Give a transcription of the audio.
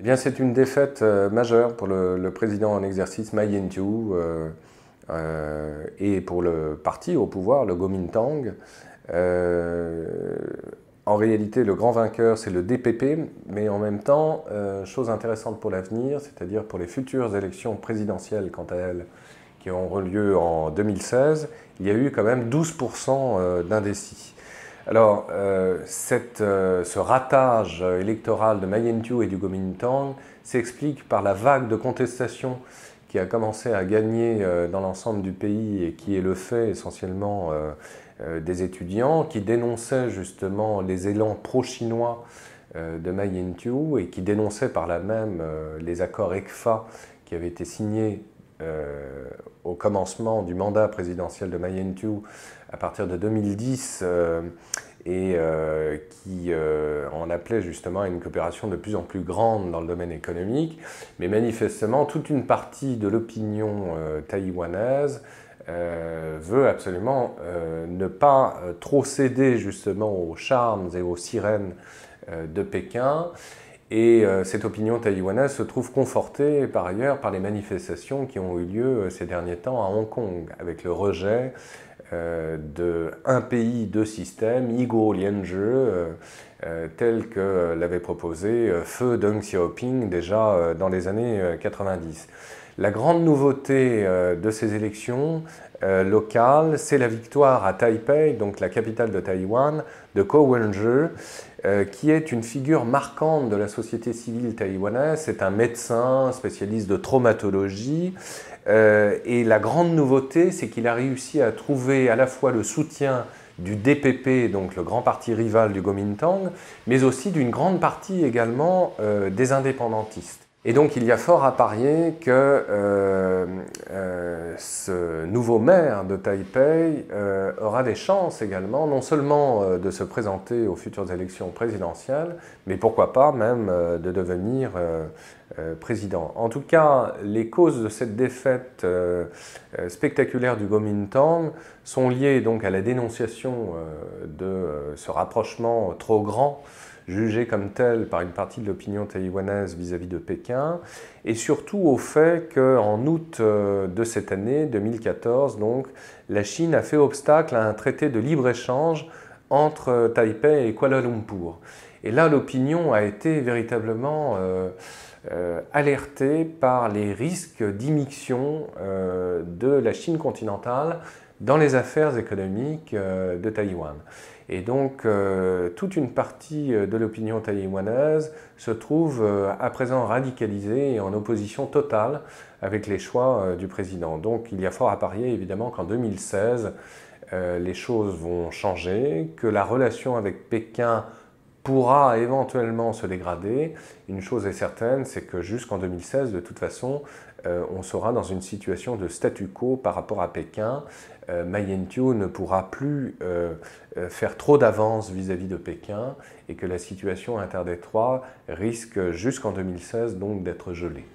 Eh bien, c'est une défaite majeure pour le, président en exercice Ma Ying-jeou et pour le parti au pouvoir, le Kuomintang. En réalité, le grand vainqueur, c'est le DPP, mais en même temps, euh, chose intéressante pour l'avenir, c'est-à-dire pour les futures élections présidentielles, quant à elles, qui auront lieu en 2016, il y a eu quand même 12% euh, d'indécis. Alors, euh, ce ratage électoral de Mayentu et du Kuomintang s'explique par la vague de contestation qui a commencé à gagner dans l'ensemble du pays et qui est le fait essentiellement euh, des étudiants qui dénonçaient justement les élans pro-chinois euh, de Ma Ying-jeou et qui dénonçaient par là même euh, les accords ECFA qui avaient été signés au commencement du mandat présidentiel de Ma Ying-jeou à partir de 2010 et qui en appelait justement à une coopération de plus en plus grande dans le domaine économique. Mais manifestement, toute une partie de l'opinion taïwanaise euh, veut absolument euh, ne pas euh, trop céder justement aux charmes et aux sirènes de Pékin. Et cette opinion taïwanaise se trouve confortée par ailleurs par les manifestations qui ont eu lieu ces derniers temps à Hong Kong, avec le rejet de un pays, deux systèmes, Igo Lianzhe, tel que l'avait proposé Feu Deng Xiaoping déjà dans les années 90. La grande nouveauté euh, de ces élections euh, locales, c'est la victoire à Taipei, donc la capitale de Taïwan, de Ko Wen-je, euh, qui est une figure marquante de la société civile taïwanaise. C'est un médecin spécialiste de traumatologie. et la grande nouveauté, c'est qu'il a réussi à trouver à la fois le soutien du DPP, donc le grand parti rival du Kuomintang, mais aussi d'une grande partie également des indépendantistes. Et donc il y a fort à parier que euh, euh, ce nouveau maire de Taipei euh, aura des chances également, non seulement de se présenter aux futures élections présidentielles, mais pourquoi pas même de devenir président. En tout cas, les causes de cette défaite spectaculaire du Kuomintang sont liées donc à la dénonciation de ce rapprochement trop grand jugé comme tel par une partie de l'opinion taïwanaise vis-à-vis de Pékin, et surtout au fait qu'en août euh, de cette année, 2014, donc, la Chine a fait obstacle à un traité de libre-échange entre Taipei et Kuala Lumpur. Et là, l'opinion a été véritablement euh, euh, alertée par les risques d'immixtion de la Chine continentale dans les affaires économiques de Taïwan. Et donc, euh, toute une partie euh, de l'opinion taïwanaise se trouve euh, à présent radicalisée et en opposition totale avec les choix du président. Donc, il y a fort à parier, évidemment, qu'en 2016, les choses vont changer, que la relation avec Pékin pourra éventuellement se dégrader. Une chose est certaine, c'est que jusqu'en 2016, de toute façon, euh, on sera dans une situation de statu quo par rapport à Pékin. Euh, ne pourra plus euh, faire trop d'avance vis-à-vis de Pékin et que la situation interdétroit risque jusqu'en 2016 donc d'être gelée.